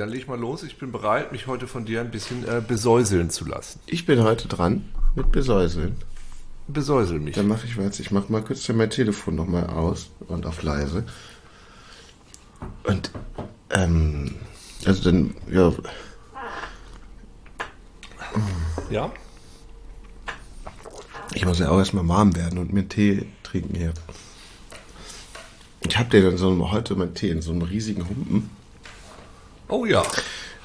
Dann leg mal los. Ich bin bereit, mich heute von dir ein bisschen äh, besäuseln zu lassen. Ich bin heute dran mit Besäuseln. Besäusel mich. Dann mache ich was. Ich mache mal kurz mein Telefon nochmal aus und auf leise. Und, ähm, also dann, ja. Ja? Ich muss ja auch erstmal warm werden und mir Tee trinken hier. Ich habe dir dann so heute meinen Tee in so einem riesigen Humpen. Oh ja.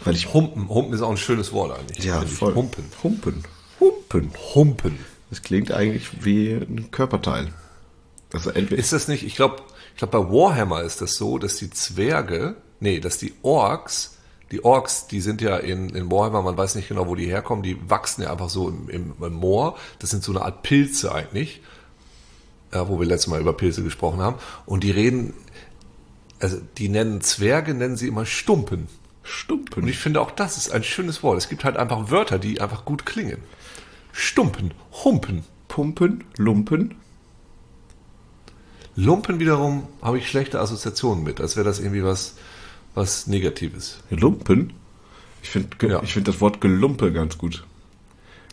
Weil ich Humpen. Humpen ist auch ein schönes Wort eigentlich. Ja, voll. Humpen. Humpen. Humpen. Humpen. Das klingt eigentlich wie ein Körperteil. Also Ist das nicht, ich glaube, ich glaube bei Warhammer ist das so, dass die Zwerge, nee, dass die Orks, die Orks, die sind ja in, in Warhammer, man weiß nicht genau, wo die herkommen, die wachsen ja einfach so im, im, im Moor. Das sind so eine Art Pilze eigentlich, ja, wo wir letztes Mal über Pilze gesprochen haben. Und die reden, also die nennen Zwerge, nennen sie immer Stumpen. Und Stumpen. ich finde auch das ist ein schönes Wort. Es gibt halt einfach Wörter, die einfach gut klingen. Stumpen, Humpen. Pumpen, Lumpen. Lumpen wiederum habe ich schlechte Assoziationen mit, als wäre das irgendwie was, was Negatives. Lumpen? Ich finde Ja. ich find das Wort Gelumpe ganz gut.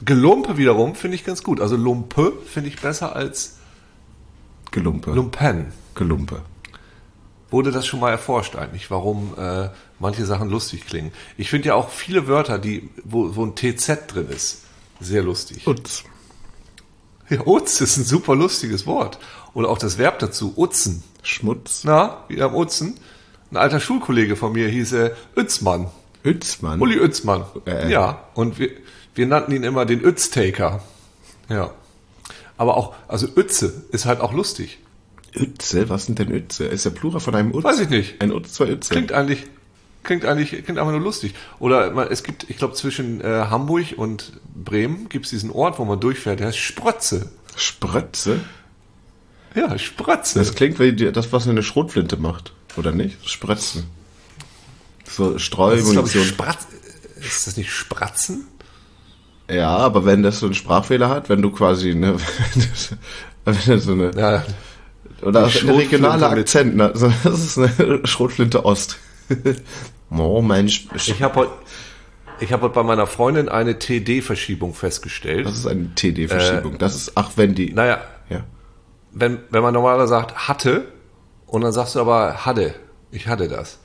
Gelumpe wiederum finde ich ganz gut. Also Lumpe finde ich besser als Gelumpe. Lumpen. Gelumpe. Wurde das schon mal erforscht eigentlich, warum äh, manche Sachen lustig klingen? Ich finde ja auch viele Wörter, die, wo, wo ein TZ drin ist, sehr lustig. Utz. Ja, Utz ist ein super lustiges Wort. Oder auch das Verb dazu, utzen. Schmutz. Na, wie am Utzen. Ein alter Schulkollege von mir hieß äh, Utzmann. Utzmann. Uli Utzmann. Äh. Ja, und wir, wir nannten ihn immer den Utztaker. Ja. Aber auch, also Uetze ist halt auch lustig. Uetze? Was sind denn Uetze? Ist der Plural von einem Utz? Weiß ich nicht. Ein Utz, zwei Uetze. Klingt eigentlich, klingt eigentlich, klingt einfach nur lustig. Oder es gibt, ich glaube, zwischen äh, Hamburg und Bremen gibt es diesen Ort, wo man durchfährt, der heißt Sprötze. Sprötze? Ja, Sprötze. Das klingt wie das, was eine Schrotflinte macht. Oder nicht? Sprötzen. So ist, ich, Streumunition. Spratz, ist das nicht Spratzen? Ja, aber wenn das so einen Sprachfehler hat, wenn du quasi, ne, wenn das so eine, Ja, oder Die auch der regionale Schrotflinte mit- Akzent, ne, das ist eine Schrotflinte Ost. oh Mensch, ich habe heute, ich habe bei meiner Freundin eine TD-Verschiebung festgestellt. das ist eine TD-Verschiebung. das ist, ach, wenn die, Naja, ja. wenn, wenn man normalerweise sagt, hatte, und dann sagst du aber hatte, ich hatte das.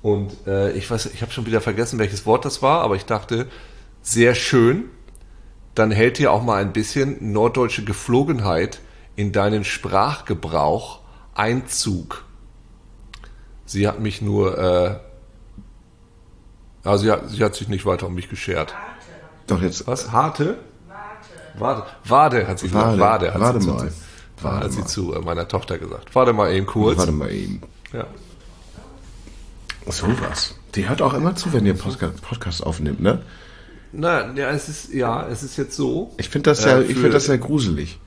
Und äh, ich weiß, ich habe schon wieder vergessen, welches Wort das war, aber ich dachte, sehr schön, dann hält dir auch mal ein bisschen norddeutsche Geflogenheit in deinen Sprachgebrauch Einzug. Sie hat mich nur, äh, also sie hat, sie hat sich nicht weiter um mich geschert. Doch jetzt, Was? Harte? Warte. Wade hat sie gesagt. Wade. Hat Warte sie mal. Zu, Warte hat sie mal. zu äh, meiner Tochter gesagt. Warte mal eben kurz. warte mal eben. Ja. So was. Die hört auch immer zu, wenn ihr Podcast, Podcast aufnimmt, ne? Na, ja, es ist, ja, es ist jetzt so. Ich finde das Äh, ja, ich für- finde das ja gruselig.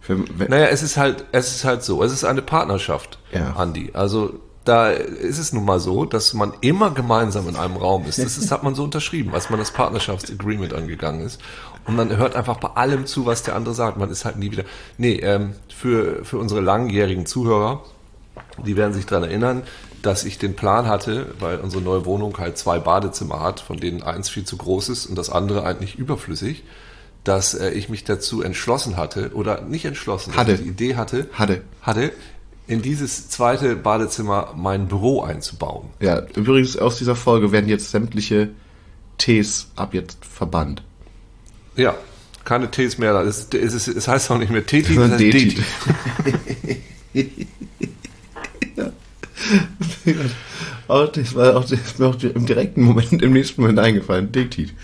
Für, Naja, es ist halt, es ist halt so. Es ist eine Partnerschaft, Ja. Andi. Also, da ist es nun mal so, dass man immer gemeinsam in einem Raum ist. Das ist, hat man so unterschrieben, als man das Partnerschaftsagreement angegangen ist. Und man hört einfach bei allem zu, was der andere sagt. Man ist halt nie wieder. Nee, ähm, für, für unsere langjährigen Zuhörer, die werden sich daran erinnern, dass ich den Plan hatte, weil unsere neue Wohnung halt zwei Badezimmer hat, von denen eins viel zu groß ist und das andere eigentlich überflüssig, dass äh, ich mich dazu entschlossen hatte, oder nicht entschlossen, Hatte. die Idee hatte, Hatte. hatte, in dieses zweite Badezimmer mein Büro einzubauen. ja, übrigens aus dieser Folge werden jetzt sämtliche Ts ab jetzt verbannt. Ja, keine Ts mehr. Es, es, es, heißt auch nicht mehr Teti, es Sondern heißt Deti. Deti. Auch das war auch, das ist mir auch im direkten Moment, im nächsten Moment eingefallen. Detit.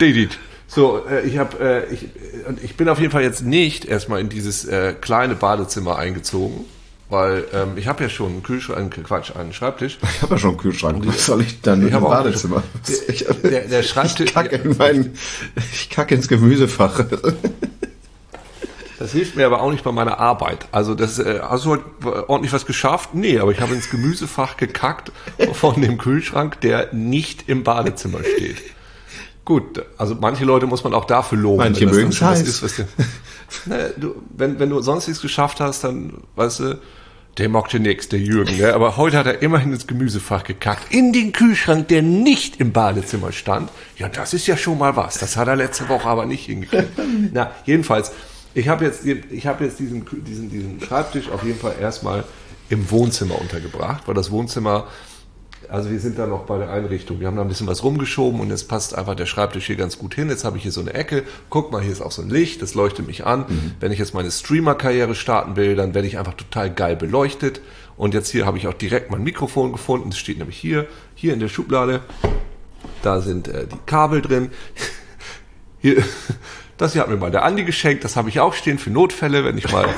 Dedit. So, äh, ich habe, äh, ich, und ich bin auf jeden Fall jetzt nicht erstmal in dieses äh, kleine Badezimmer eingezogen, weil ähm, ich habe ja schon einen Kühlschrank, Quatsch, einen Schreibtisch. Ich habe ja schon einen Kühlschrank. Was soll ich dann im hab auch- Badezimmer? Ich, Der, der Schreibtisch, ich kacke in mein, ich kacke ins Gemüsefach. das hilft mir aber auch nicht bei meiner Arbeit. Also das, äh, hast du heute ordentlich was geschafft? Nee, aber ich habe ins Gemüsefach gekackt von dem Kühlschrank, der nicht im Badezimmer steht. Gut, also manche Leute muss man auch dafür loben. Manche schon was heiß. Ist, was ne, du, wenn, wenn du sonst nichts geschafft hast, dann, weißt du, Der mochte nix, der Jürgen, ne? aber heute hat er immerhin ins Gemüsefach gekackt. In den Kühlschrank, der nicht im Badezimmer stand. Ja, das ist ja schon mal was. Das hat er letzte Woche aber nicht hingekriegt. Na, jedenfalls, ich habe jetzt, ich habe jetzt diesen, diesen, diesen Schreibtisch auf jeden Fall erstmal im Wohnzimmer untergebracht, weil das Wohnzimmer also wir sind da noch bei der Einrichtung. Wir haben da ein bisschen was rumgeschoben und jetzt passt einfach der Schreibtisch hier ganz gut hin. Jetzt habe ich hier so eine Ecke. Guck mal, hier ist auch so ein Licht, das leuchtet mich an. Mhm. Wenn ich jetzt meine Streamer-Karriere starten will, dann werde ich einfach total geil beleuchtet. Und jetzt hier habe ich auch direkt mein Mikrofon gefunden. Es steht nämlich hier, hier in der Schublade. Da sind äh, die Kabel drin. Hier, das hier hat mir mal der Andi geschenkt. Das habe ich auch stehen für Notfälle, wenn ich mal,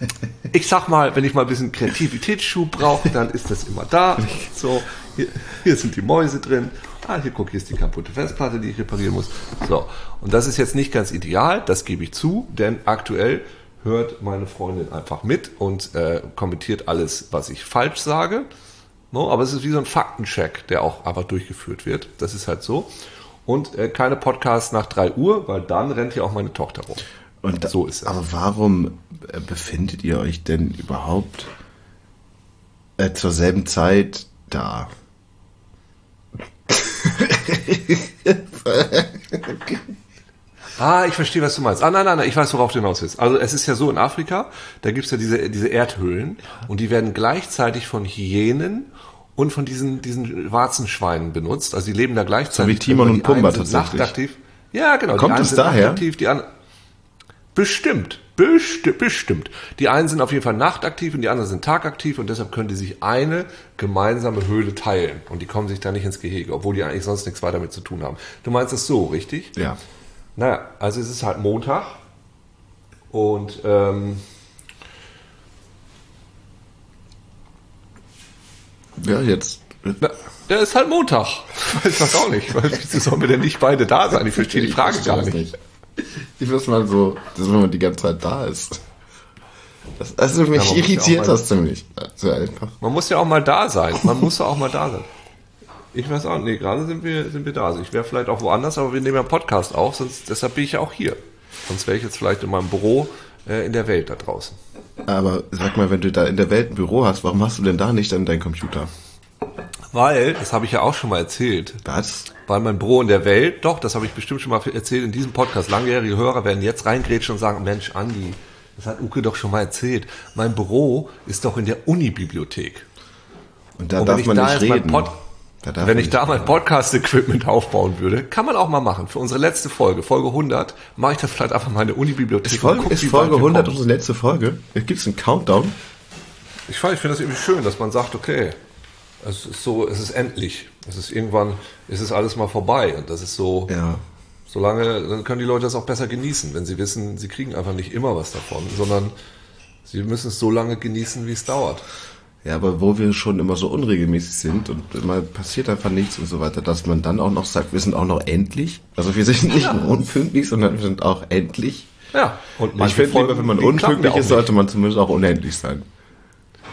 ich sag mal, wenn ich mal ein bisschen Kreativitätsschub brauche, dann ist das immer da. So, hier, hier sind die Mäuse drin. Ah, hier guck, hier ist die kaputte Festplatte, die ich reparieren muss. So, und das ist jetzt nicht ganz ideal, das gebe ich zu, denn aktuell hört meine Freundin einfach mit und äh, kommentiert alles, was ich falsch sage. No, aber es ist wie so ein Faktencheck, der auch einfach durchgeführt wird. Das ist halt so. Und äh, keine Podcasts nach 3 Uhr, weil dann rennt hier auch meine Tochter rum. Und so ist es. Aber warum äh, befindet ihr euch denn überhaupt äh, zur selben Zeit da? Ah, ich verstehe, was du meinst. Ah, nein, nein, nein, ich weiß, worauf du hinaus willst. Also es ist ja so in Afrika, da gibt's ja diese, diese Erdhöhlen und die werden gleichzeitig von Hyänen und von diesen, diesen Warzenschweinen benutzt. Also die leben da gleichzeitig. So wie Timon und Pumba tatsächlich. Nachtaktiv. Ja, genau. Kommt es daher? Nachtaktiv, die Bestimmt. Bestimmt, bestimmt. Die einen sind auf jeden Fall nachtaktiv und die anderen sind tagaktiv und deshalb können die sich eine gemeinsame Höhle teilen und die kommen sich da nicht ins Gehege, obwohl die eigentlich sonst nichts weiter mit zu tun haben. Du meinst das so, richtig? Ja. Naja, also es ist halt Montag und ähm, ja, jetzt. Na, der ist halt Montag. Ich weiß auch nicht. Wieso sollen wir denn nicht beide da sein? Ich verstehe die Frage gar nicht. nicht. Ich weiß mal so, dass wenn man die ganze Zeit da ist. Das, also mich ja, irritiert das ziemlich. So einfach. Man muss ja auch mal da sein. Man muss ja auch mal da sein. Ich weiß auch, nee, gerade sind wir, sind wir da. Also ich wäre vielleicht auch woanders, aber wir nehmen ja einen Podcast auf, sonst, deshalb bin ich ja auch hier. Sonst wäre ich jetzt vielleicht in meinem Büro äh, in der Welt da draußen. Aber sag mal, wenn du da in der Welt ein Büro hast, warum hast du denn da nicht dann deinen Computer? Weil, das habe ich ja auch schon mal erzählt. Was? Weil mein Büro in der Welt, doch, das habe ich bestimmt schon mal erzählt in diesem Podcast. Langjährige Hörer werden jetzt reingrätschen und sagen, Mensch, Andi, das hat Uke doch schon mal erzählt. Mein Büro ist doch in der Unibibliothek. Und da und darf man nicht reden. Pod wenn ich da mein Podcast-Equipment aufbauen würde, kann man auch mal machen. Für unsere letzte Folge, Folge 100, mache ich das vielleicht einfach mal in der Unibibliothek. Ist Folge, guck, ist Folge 100 unsere letzte Folge? Gibt es einen Countdown? Ich, ich finde das irgendwie schön, dass man sagt, okay, es ist so, es ist endlich. Es ist irgendwann, es ist alles mal vorbei. Und das ist so, ja. solange, dann können die Leute das auch besser genießen, wenn sie wissen, sie kriegen einfach nicht immer was davon, sondern sie müssen es so lange genießen, wie es dauert. Ja, aber wo wir schon immer so unregelmäßig sind und immer passiert einfach nichts und so weiter, dass man dann auch noch sagt, wir sind auch noch endlich. Also wir sind nicht ja. nur unpünktlich, sondern wir sind auch endlich. Ja. Und ich finde lieber, wenn man unpünktlich ist, sollte man zumindest auch unendlich sein.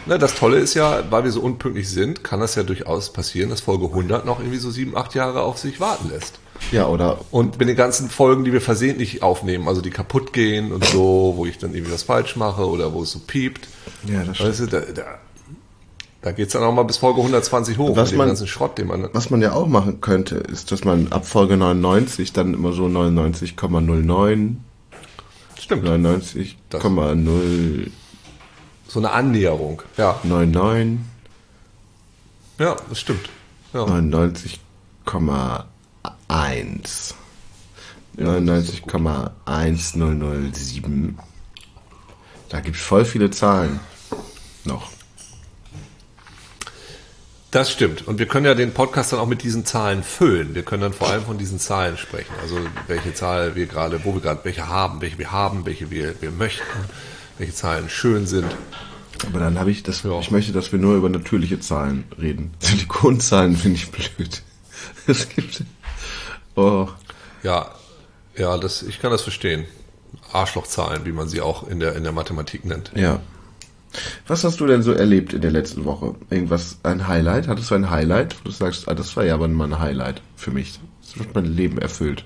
Na, das Tolle ist ja, weil wir so unpünktlich sind, kann das ja durchaus passieren, dass Folge 100 noch irgendwie so sieben, acht Jahre auf sich warten lässt. Ja, oder? Und mit den ganzen Folgen, die wir versehentlich aufnehmen, also die kaputt gehen und so, wo ich dann irgendwie was falsch mache oder wo es so piept. Ja, das stimmt. Weißt du, da, da, da geht's dann auch mal bis Folge 120 hoch, was man, ganzen Schrott, den man... Was man ja auch machen könnte, ist, dass man ab Folge 99 dann immer so 99,09... Stimmt. 99,0 so eine Annäherung, ja. 9,9. Ja, das stimmt. Ja. 99,1. 99,1007. Da gibt es voll viele Zahlen noch. Das stimmt. Und wir können ja den Podcast dann auch mit diesen Zahlen füllen. Wir können dann vor allem von diesen Zahlen sprechen. Also welche Zahl wir gerade, wo wir gerade welche haben, welche wir haben, welche wir, wir möchten welche Zahlen schön sind. Aber dann habe ich das, ja. ich möchte, dass wir nur über natürliche Zahlen reden. Silikonzahlen finde ich blöd. Es gibt, oh. Ja, ja, das, ich kann das verstehen. Arschlochzahlen, wie man sie auch in der, in der Mathematik nennt. Ja. Was hast du denn so erlebt in der letzten Woche? Irgendwas, ein Highlight? Hattest du ein Highlight? Du sagst, ah, das war ja aber mal ein Highlight für mich. Das wird mein Leben erfüllt.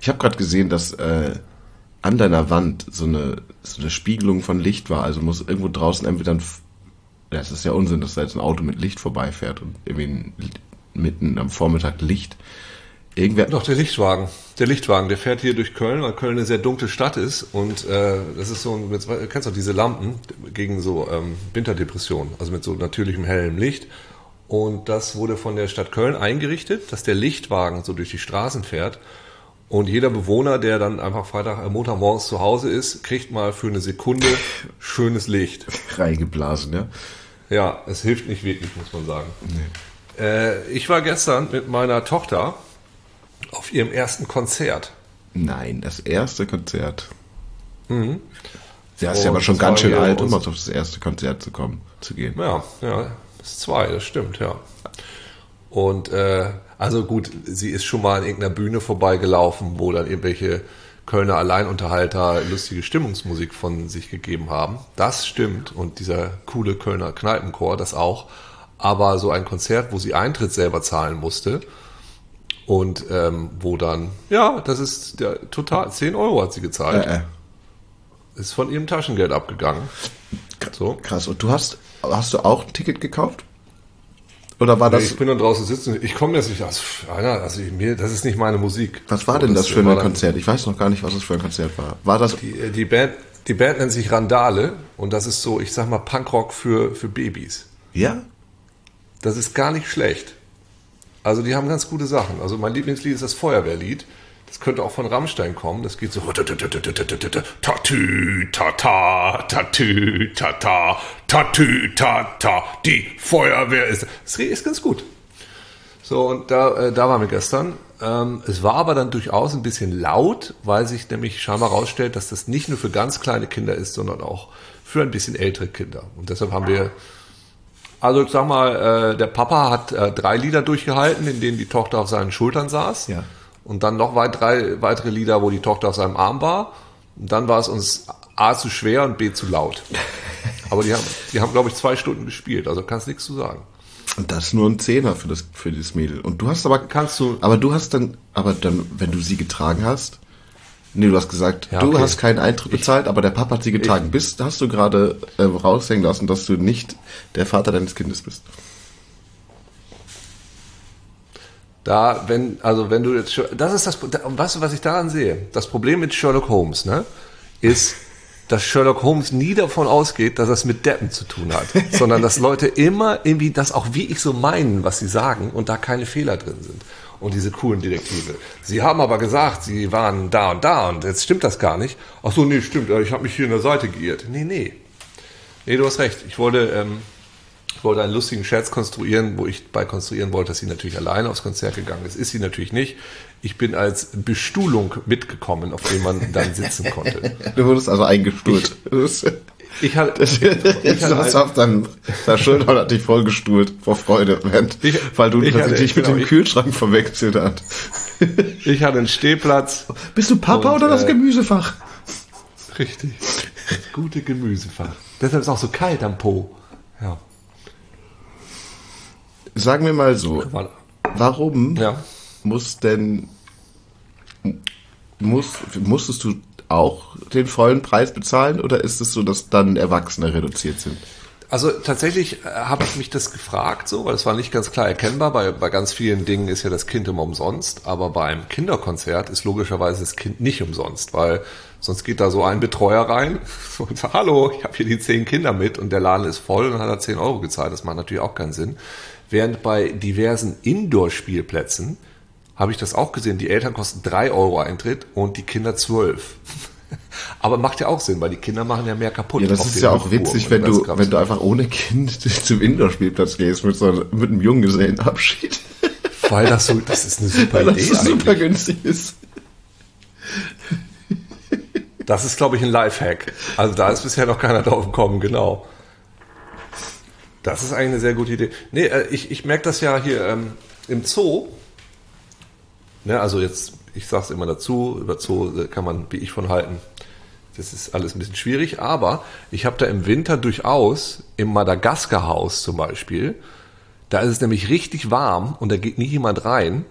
Ich habe gerade gesehen, dass äh, an deiner Wand so eine, so eine Spiegelung von Licht war. Also muss irgendwo draußen entweder ein Das ist ja Unsinn, dass da jetzt ein Auto mit Licht vorbeifährt und irgendwie mitten am Vormittag Licht. Irgendwer Doch, der Lichtwagen. Der Lichtwagen, der fährt hier durch Köln, weil Köln eine sehr dunkle Stadt ist. Und äh, das ist so, ein, mit, kennst du diese Lampen gegen so ähm, Winterdepressionen, also mit so natürlichem hellem Licht. Und das wurde von der Stadt Köln eingerichtet, dass der Lichtwagen so durch die Straßen fährt. Und jeder Bewohner, der dann einfach Freitag, äh, Montagmorgens zu Hause ist, kriegt mal für eine Sekunde schönes Licht. Reingeblasen, ja. Ja, es hilft nicht wirklich, muss man sagen. Nee. Äh, ich war gestern mit meiner Tochter auf ihrem ersten Konzert. Nein, das erste Konzert. Mhm. Sie ist ja aber schon ganz schön alt, um auf das erste Konzert zu kommen, zu gehen. Ja, ja, das ist zwei, das stimmt, ja. Und äh, also gut, sie ist schon mal an irgendeiner Bühne vorbeigelaufen, wo dann irgendwelche Kölner Alleinunterhalter lustige Stimmungsmusik von sich gegeben haben. Das stimmt. Und dieser coole Kölner Kneipenchor, das auch. Aber so ein Konzert, wo sie Eintritt selber zahlen musste, und ähm, wo dann, ja, das ist der total, 10 Euro hat sie gezahlt. Äh, äh. Ist von ihrem Taschengeld abgegangen. So. Krass. Und du hast, hast du auch ein Ticket gekauft? Oder war das? Nee, ich bin dann draußen sitzen. Ich komme jetzt nicht aus. Also ich, mir, das ist nicht meine Musik. Was war denn das, das für ein Konzert? Ich weiß noch gar nicht, was das für ein Konzert war. War das? Die, die Band, die Band nennt sich Randale und das ist so, ich sag mal, Punkrock für, für Babys. Ja? Das ist gar nicht schlecht. Also die haben ganz gute Sachen. Also mein Lieblingslied ist das Feuerwehrlied. Das könnte auch von Rammstein kommen. Das geht so Tatü, tata, tatü, tata, tatü, tata, die Feuerwehr ist. Das ist ganz gut. So, und da, äh, da waren wir gestern. Ähm, es war aber dann durchaus ein bisschen laut, weil sich nämlich scheinbar herausstellt, dass das nicht nur für ganz kleine Kinder ist, sondern auch für ein bisschen ältere Kinder. Und deshalb haben wir also ich sag mal, äh, der Papa hat äh, drei Lieder durchgehalten, in denen die Tochter auf seinen Schultern saß. Ja. Und dann noch weit, drei weitere Lieder, wo die Tochter auf seinem Arm war. Und dann war es uns A zu schwer und B zu laut. Aber die haben, die haben, glaube ich, zwei Stunden gespielt, also kannst nichts zu sagen. Und das ist nur ein Zehner für das, für das Mädel. Und du hast aber, kannst du, aber du hast dann, aber dann, wenn du sie getragen hast, Nee, du hast gesagt, ja, okay. du hast keinen Eintritt bezahlt, ich, aber der Papa hat sie getragen. Ich, bist, hast du gerade äh, raushängen lassen, dass du nicht der Vater deines Kindes bist? Da, wenn, also wenn du jetzt, das ist das, weißt du, was ich daran sehe? Das Problem mit Sherlock Holmes, ne, ist, dass Sherlock Holmes nie davon ausgeht, dass es mit Deppen zu tun hat, sondern dass Leute immer irgendwie das auch wie ich so meinen, was sie sagen und da keine Fehler drin sind und diese coolen Detektive. Sie haben aber gesagt, sie waren da und da und jetzt stimmt das gar nicht. Ach so, nee, stimmt, ich habe mich hier in der Seite geirrt. Nee, nee. Nee, du hast recht. Ich wollte, ähm, ich wollte einen lustigen Scherz konstruieren, wo ich bei konstruieren wollte, dass sie natürlich alleine aufs Konzert gegangen ist. Ist sie natürlich nicht. Ich bin als Bestuhlung mitgekommen, auf dem man dann sitzen konnte. du wurdest also eingestuhlt. Ich, hatte, ich hatte hast auf deinem, Schulter hat dich vollgestuhlt vor Freude, Moment, ich, weil du hatte, dich mit genau, dem Kühlschrank verwechselt hast. Ich hatte einen Stehplatz. Bist du Papa und, oder das äh, Gemüsefach? Richtig. Das gute Gemüsefach. Deshalb ist es auch so kalt am Po. Ja. Sagen wir mal so. Warum ja. Muss denn muss, musstest du auch den vollen Preis bezahlen oder ist es so, dass dann Erwachsene reduziert sind? Also tatsächlich äh, habe ich mich das gefragt, so, weil es war nicht ganz klar erkennbar. Bei, bei ganz vielen Dingen ist ja das Kind immer umsonst, aber beim Kinderkonzert ist logischerweise das Kind nicht umsonst, weil sonst geht da so ein Betreuer rein und sagt, hallo, ich habe hier die zehn Kinder mit und der Laden ist voll und hat er zehn Euro gezahlt. Das macht natürlich auch keinen Sinn. Während bei diversen Indoor-Spielplätzen habe ich das auch gesehen. Die Eltern kosten drei Euro Eintritt und die Kinder zwölf. Aber macht ja auch Sinn, weil die Kinder machen ja mehr kaputt. Ja, das ist ja auch witzig, wenn du, wenn du einfach ohne Kind zum Indoor-Spielplatz gehst mit so mit einem Junggesellenabschied. Weil das so, das ist eine super weil Idee. Das super günstig ist. Das ist, glaube ich, ein Lifehack. Also da ist bisher noch keiner drauf gekommen, genau. Das ist eigentlich eine sehr gute Idee. Nee, äh, ich, ich merke das ja hier ähm, im Zoo Ne, also jetzt, ich sage es immer dazu, über Zoo kann man wie ich von halten. Das ist alles ein bisschen schwierig, aber ich habe da im Winter durchaus im Madagaskar-Haus zum Beispiel, da ist es nämlich richtig warm und da geht nie jemand rein.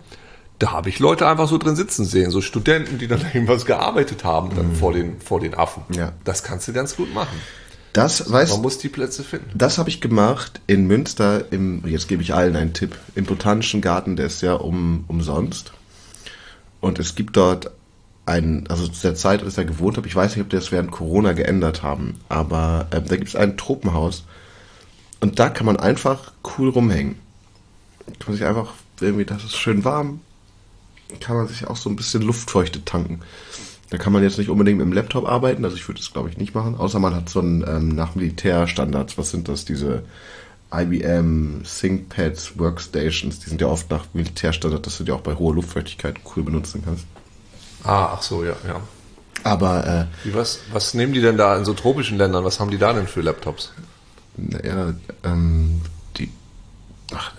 Da habe ich Leute einfach so drin sitzen sehen, so Studenten, die dann irgendwas gearbeitet haben dann mhm. vor, den, vor den Affen. Ja. Das kannst du ganz gut machen. Das, weißt, Man muss die Plätze finden. das habe ich gemacht in Münster, im, jetzt gebe ich allen einen Tipp, im Botanischen Garten, der ist ja um, umsonst. Und es gibt dort einen, also zu der Zeit, als ich da gewohnt habe, ich weiß nicht, ob die das während Corona geändert haben, aber ähm, da gibt es ein Tropenhaus und da kann man einfach cool rumhängen. Kann man sich einfach, irgendwie, das ist schön warm, kann man sich auch so ein bisschen Luftfeuchte tanken. Da kann man jetzt nicht unbedingt mit dem Laptop arbeiten, also ich würde das glaube ich nicht machen, außer man hat so einen ähm, nach Militärstandards, was sind das, diese IBM ThinkPads Workstations, die sind ja oft nach Militärstandard, dass du die auch bei hoher Luftfeuchtigkeit cool benutzen kannst. Ah, ach so, ja, ja. Aber äh, Wie, was, was nehmen die denn da in so tropischen Ländern? Was haben die da denn für Laptops? naja, ähm, die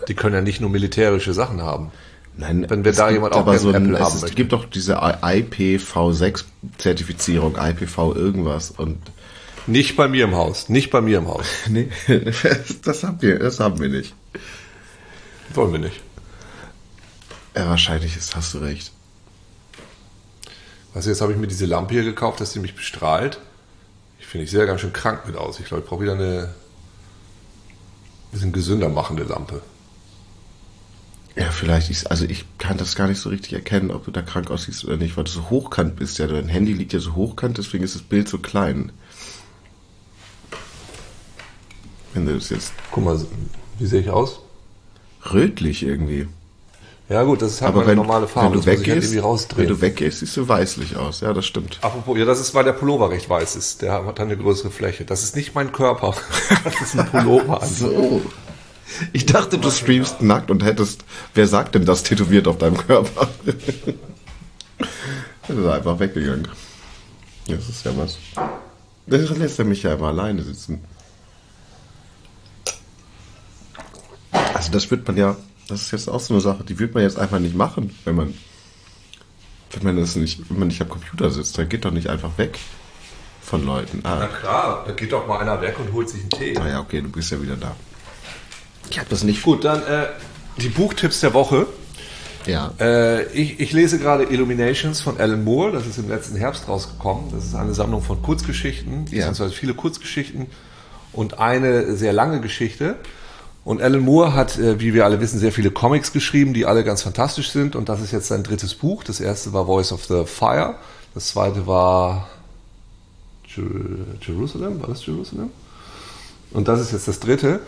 Die können ja nicht nur militärische Sachen haben. Nein, Wenn wir es da jemand auch aber so ein, Apple es möchte. gibt doch diese IPv6-Zertifizierung, IPv irgendwas und Nicht bei mir im Haus. Nicht bei mir im Haus. nee, das haben wir, das haben wir nicht. Wollen wir nicht. Ja, wahrscheinlich ist, hast du recht. Also jetzt habe ich mir diese Lampe hier gekauft, dass die mich bestrahlt. Ich finde, ich sehe ja ganz schön krank mit aus. Ich glaube, ich brauche wieder eine bisschen gesünder machende Lampe. Ja, vielleicht ist, also ich kann das gar nicht so richtig erkennen, ob du da krank aussiehst oder nicht, weil du so hochkant bist. Ja, dein Handy liegt ja so hochkant, deswegen ist das Bild so klein. Wenn du das jetzt Guck mal, wie sehe ich aus? rötlich irgendwie. Ja gut, das ist halt Aber meine wenn, normale Farbe. wenn du halt weggehst, irgendwie wenn du weggehst, siehst du weißlich aus. Ja, das stimmt. Apropos, ja, das ist, weil der Pullover recht weiß ist. Der hat eine größere Fläche. Das ist nicht mein Körper. Das ist ein Pullover. So. Ich dachte, du streamst nackt und hättest, wer sagt denn das tätowiert auf deinem Körper? das ist einfach weggegangen. Das ist ja was. Das lässt er mich ja immer alleine sitzen. Also das wird man ja, das ist jetzt auch so eine Sache, die wird man jetzt einfach nicht machen, wenn man, wenn man das nicht, wenn man nicht am Computer sitzt, dann geht doch nicht einfach weg von Leuten. Na Ah, klar, da geht doch mal einer weg und holt sich einen Tee. naja, okay, du bist ja wieder da. Ich habe das nicht Gut, dann äh, die Buchtipps der Woche. Ja. Äh, ich, ich lese gerade Illuminations von Alan Moore. Das ist im letzten Herbst rausgekommen. Das ist eine Sammlung von Kurzgeschichten, Ja. beziehungsweise viele Kurzgeschichten und eine sehr lange Geschichte. Und Alan Moore hat, äh, wie wir alle wissen, sehr viele Comics geschrieben, die alle ganz fantastisch sind. Und das ist jetzt sein drittes Buch. Das erste war Voice of the Fire. Das zweite war Jer- Jerusalem. War das Jerusalem? Und das ist jetzt das dritte.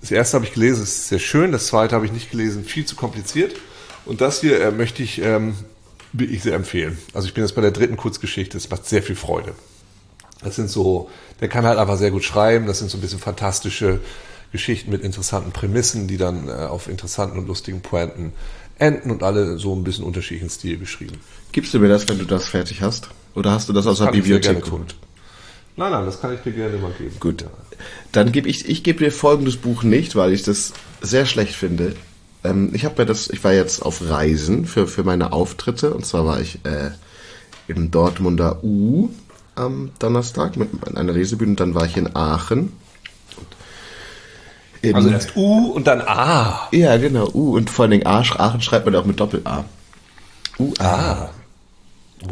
Das erste habe ich gelesen, ist sehr schön. Das zweite habe ich nicht gelesen, viel zu kompliziert. Und das hier äh, möchte ich ähm, wirklich sehr empfehlen. Also ich bin jetzt bei der dritten Kurzgeschichte. Es macht sehr viel Freude. Das sind so, der kann halt einfach sehr gut schreiben. Das sind so ein bisschen fantastische Geschichten mit interessanten Prämissen, die dann äh, auf interessanten und lustigen Pointen enden und alle so ein bisschen unterschiedlichen Stil beschrieben. Gibst du mir das, wenn du das fertig hast? Oder hast du das aus der Bibliothek geholt? Nein, nein, das kann ich dir gerne mal geben. Gut. Ja. Dann gebe ich, ich gebe dir folgendes Buch nicht, weil ich das sehr schlecht finde. Ähm, ich habe mir das, ich war jetzt auf Reisen für, für meine Auftritte und zwar war ich äh, im Dortmunder U am Donnerstag mit einer Lesebühne und dann war ich in Aachen. In, Also erst U und dann A. ja, genau, U und vor allen Dingen A, Aachen schreibt man auch mit Doppel-A. U, A. Ah.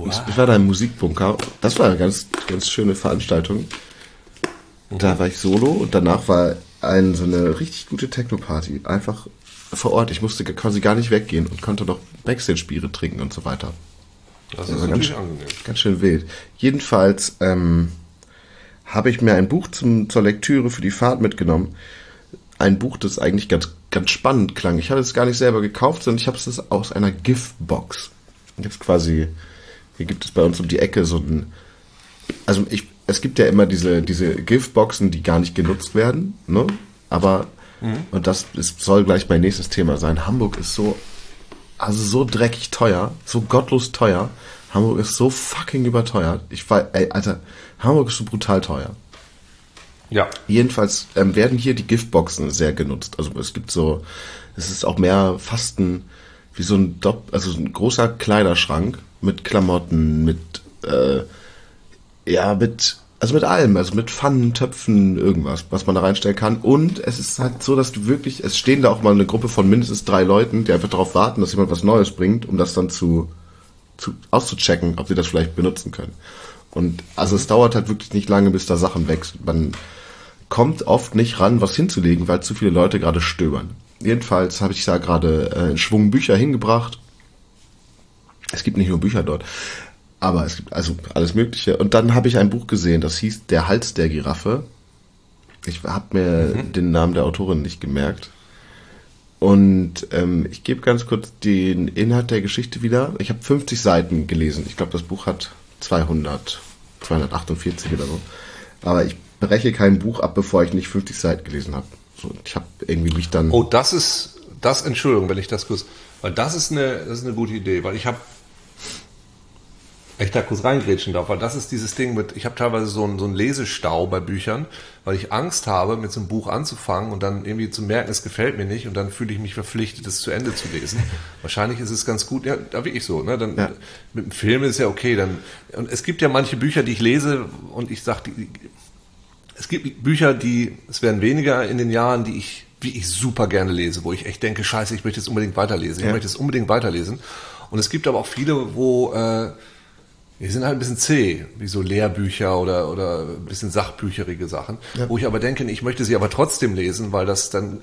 Ich, ich war da im Musikbunker. Das war eine ganz, ganz schöne Veranstaltung. Da war ich solo und danach war ein, so eine richtig gute Techno-Party. Einfach vor Ort. Ich musste quasi gar nicht weggehen und konnte noch Backstage-Biere trinken und so weiter. Das Das ist war ganz, natürlich angenehm. ganz schön wild. Jedenfalls ähm, habe ich mir ein Buch zum, zur Lektüre für die Fahrt mitgenommen. Ein Buch, das eigentlich ganz, ganz spannend klang. Ich habe es gar nicht selber gekauft, sondern ich habe es aus einer Giftbox. Es quasi, hier gibt es bei uns um die Ecke so ein, also ich, es gibt ja immer diese, diese Giftboxen, die gar nicht genutzt werden, ne? Aber, und das ist, soll gleich mein nächstes Thema sein. Hamburg ist so also so dreckig teuer, so gottlos teuer. Hamburg ist so fucking überteuert. Ich war, ey, Alter, Hamburg ist so brutal teuer. Ja. Jedenfalls ähm, werden hier die Giftboxen sehr genutzt. Also es gibt so, es ist auch mehr fast ein, wie so ein Dopp, also so ein großer Kleiderschrank mit Klamotten, mit, äh, ja, mit, also mit allem, also mit Pfannen, Töpfen, irgendwas, was man da reinstellen kann. Und es ist halt so, dass du wirklich, es stehen da auch mal eine Gruppe von mindestens drei Leuten, die einfach darauf warten, dass jemand was Neues bringt, um das dann zu, zu auszuchecken, ob sie das vielleicht benutzen können. Und also es dauert halt wirklich nicht lange, bis da Sachen wächst. Man kommt oft nicht ran, was hinzulegen, weil zu viele Leute gerade stöbern. Jedenfalls habe ich da gerade äh, einen Schwung Bücher hingebracht. Es gibt nicht nur Bücher dort, aber es gibt also alles Mögliche. Und dann habe ich ein Buch gesehen, das hieß Der Hals der Giraffe. Ich habe mir mhm. den Namen der Autorin nicht gemerkt. Und ähm, ich gebe ganz kurz den Inhalt der Geschichte wieder. Ich habe 50 Seiten gelesen. Ich glaube, das Buch hat 200, 248 oder so. Aber ich breche kein Buch ab, bevor ich nicht 50 Seiten gelesen habe. So, ich habe irgendwie mich dann. Oh, das ist, das, Entschuldigung, wenn ich das kurz, weil das ist eine, das ist eine gute Idee, weil ich habe ich da kurz reingrätschen darf, weil das ist dieses Ding mit, ich habe teilweise so einen, so einen Lesestau bei Büchern, weil ich Angst habe, mit so einem Buch anzufangen und dann irgendwie zu merken, es gefällt mir nicht und dann fühle ich mich verpflichtet, es zu Ende zu lesen. Wahrscheinlich ist es ganz gut, ja, da wirklich so, ne? Dann, ja. Mit dem Film ist ja okay, dann, und es gibt ja manche Bücher, die ich lese und ich sage, es gibt Bücher, die, es werden weniger in den Jahren, die ich, wie ich super gerne lese, wo ich echt denke, scheiße, ich möchte es unbedingt weiterlesen, ich ja. möchte es unbedingt weiterlesen. Und es gibt aber auch viele, wo, äh, die sind halt ein bisschen zäh, wie so Lehrbücher oder, oder ein bisschen sachbücherige Sachen, ja. wo ich aber denke, ich möchte sie aber trotzdem lesen, weil das dann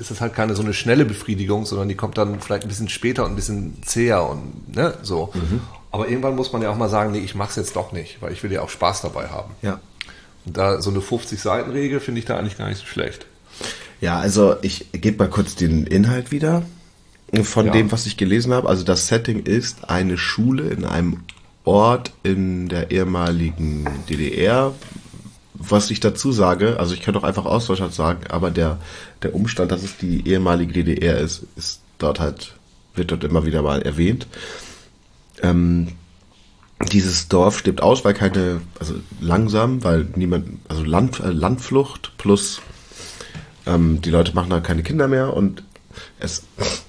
ist das halt keine so eine schnelle Befriedigung, sondern die kommt dann vielleicht ein bisschen später und ein bisschen zäher und ne, so. Mhm. Aber irgendwann muss man ja auch mal sagen, nee, ich mach's jetzt doch nicht, weil ich will ja auch Spaß dabei haben. Ja. Da so eine 50-Seiten-Regel finde ich da eigentlich gar nicht so schlecht. Ja, also ich gebe mal kurz den Inhalt wieder von ja. dem, was ich gelesen habe. Also das Setting ist eine Schule in einem Ort in der ehemaligen DDR. Was ich dazu sage, also ich könnte auch einfach Ostdeutschland sagen, aber der, der Umstand, dass es die ehemalige DDR ist, ist dort halt, wird dort immer wieder mal erwähnt. Ähm, dieses Dorf stirbt aus, weil keine, also langsam, weil niemand, also Land, äh, Landflucht plus ähm, die Leute machen dann keine Kinder mehr und es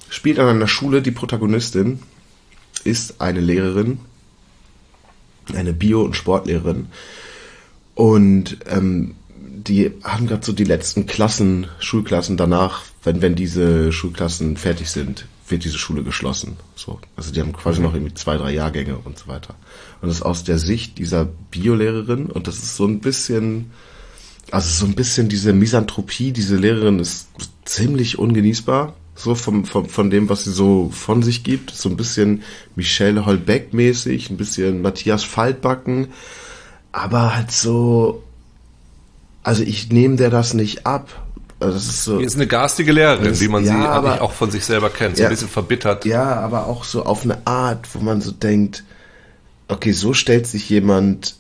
spielt an einer Schule, die Protagonistin ist eine Lehrerin, eine Bio- und Sportlehrerin. Und ähm, die haben gerade so die letzten Klassen, Schulklassen danach, wenn, wenn diese Schulklassen fertig sind, wird diese Schule geschlossen. So. Also die haben quasi mhm. noch irgendwie zwei, drei Jahrgänge und so weiter. Und das ist aus der Sicht dieser Biolehrerin und das ist so ein bisschen, also so ein bisschen diese Misanthropie, diese Lehrerin ist ziemlich ungenießbar so vom, vom, von dem, was sie so von sich gibt. So ein bisschen Michelle Holbeck-mäßig, ein bisschen Matthias Faltbacken, aber halt so, also ich nehme der das nicht ab. Also das ist so. Ist eine garstige Lehrerin, wie man ja, sie aber, eigentlich auch von sich selber kennt, so ja, ein bisschen verbittert. Ja, aber auch so auf eine Art, wo man so denkt, okay, so stellt sich jemand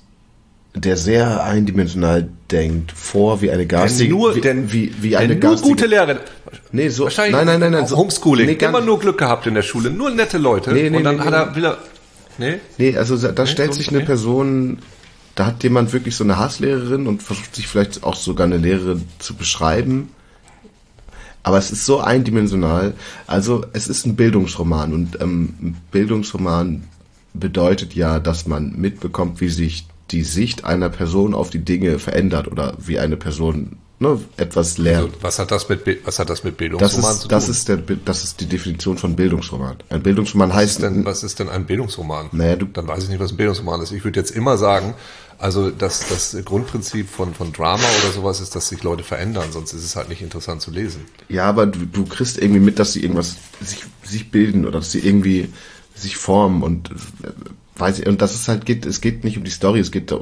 der sehr eindimensional denkt, vor wie eine garstige, nur, wie, denn, wie, wie eine nur garstige, gute Lehrerin. Nee, so, Wahrscheinlich nein, nein, nein, nein, so, Homeschooling. Nee, immer nur Glück gehabt in der Schule, nur nette Leute. Nee, nee, und dann nee, hat er, will er, nee? Nee, also da nee, stellt so sich eine Person, da hat jemand wirklich so eine Hasslehrerin und versucht sich vielleicht auch sogar eine Lehrerin zu beschreiben. Aber es ist so eindimensional. Also es ist ein Bildungsroman und ähm, ein Bildungsroman bedeutet ja, dass man mitbekommt, wie sich die Sicht einer Person auf die Dinge verändert oder wie eine Person ne, etwas lernt. Also, was hat das mit was hat das mit Bildungsroman das ist, zu tun? Das ist der das ist die Definition von Bildungsroman. Ein Bildungsroman was heißt ist denn, was ist denn ein Bildungsroman? Naja, du, dann weiß ich nicht, was ein Bildungsroman ist. Ich würde jetzt immer sagen, also das das Grundprinzip von von Drama oder sowas ist, dass sich Leute verändern, sonst ist es halt nicht interessant zu lesen. Ja, aber du, du kriegst irgendwie mit, dass sie irgendwas sich sich bilden oder dass sie irgendwie sich formen und weiß ich, und das ist halt geht, es geht nicht um die Story, es geht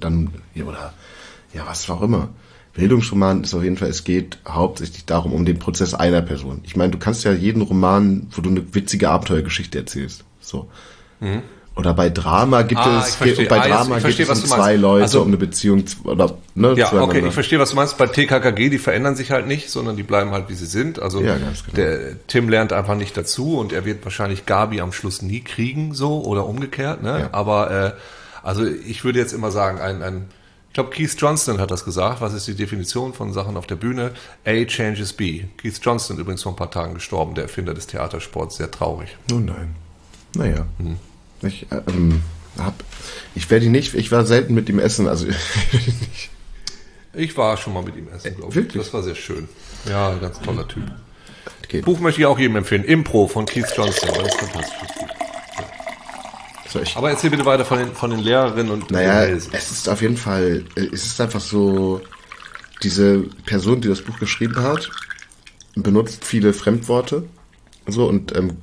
dann, oder, ja, was auch immer. Bildungsroman ist auf jeden Fall, es geht hauptsächlich darum, um den Prozess einer Person. Ich meine, du kannst ja jeden Roman, wo du eine witzige Abenteuergeschichte erzählst, so. Mhm. Oder bei Drama gibt ah, es, verstehe, bei ah, Drama geht es um zwei Leute, also, um eine Beziehung, oder, ne, Ja, okay, ich verstehe, was du meinst. Bei TKKG, die verändern sich halt nicht, sondern die bleiben halt, wie sie sind. Also, ja, genau. der Tim lernt einfach nicht dazu und er wird wahrscheinlich Gabi am Schluss nie kriegen, so, oder umgekehrt, ne? Ja. Aber, äh, also, ich würde jetzt immer sagen, ein, ein, ich glaube, Keith Johnston hat das gesagt. Was ist die Definition von Sachen auf der Bühne? A changes B. Keith Johnston übrigens vor ein paar Tagen gestorben, der Erfinder des Theatersports. Sehr traurig. Oh nein. Naja. Hm. Ich, ähm, hab, ich werde ihn nicht, ich war selten mit ihm essen, also ich war schon mal mit ihm essen, glaube ich. Wirklich? Das war sehr schön. Ja, ein ganz toller Typ. Okay. Buch möchte ich auch jedem empfehlen. Impro von Keith Johnston. Das ist fantastisch. Flugzeug. Aber erzähl bitte weiter von den, von den Lehrerinnen und Naja, es ist auf jeden Fall, äh, es ist einfach so, diese Person, die das Buch geschrieben hat, benutzt viele Fremdworte so und ähm,